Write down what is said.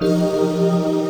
了。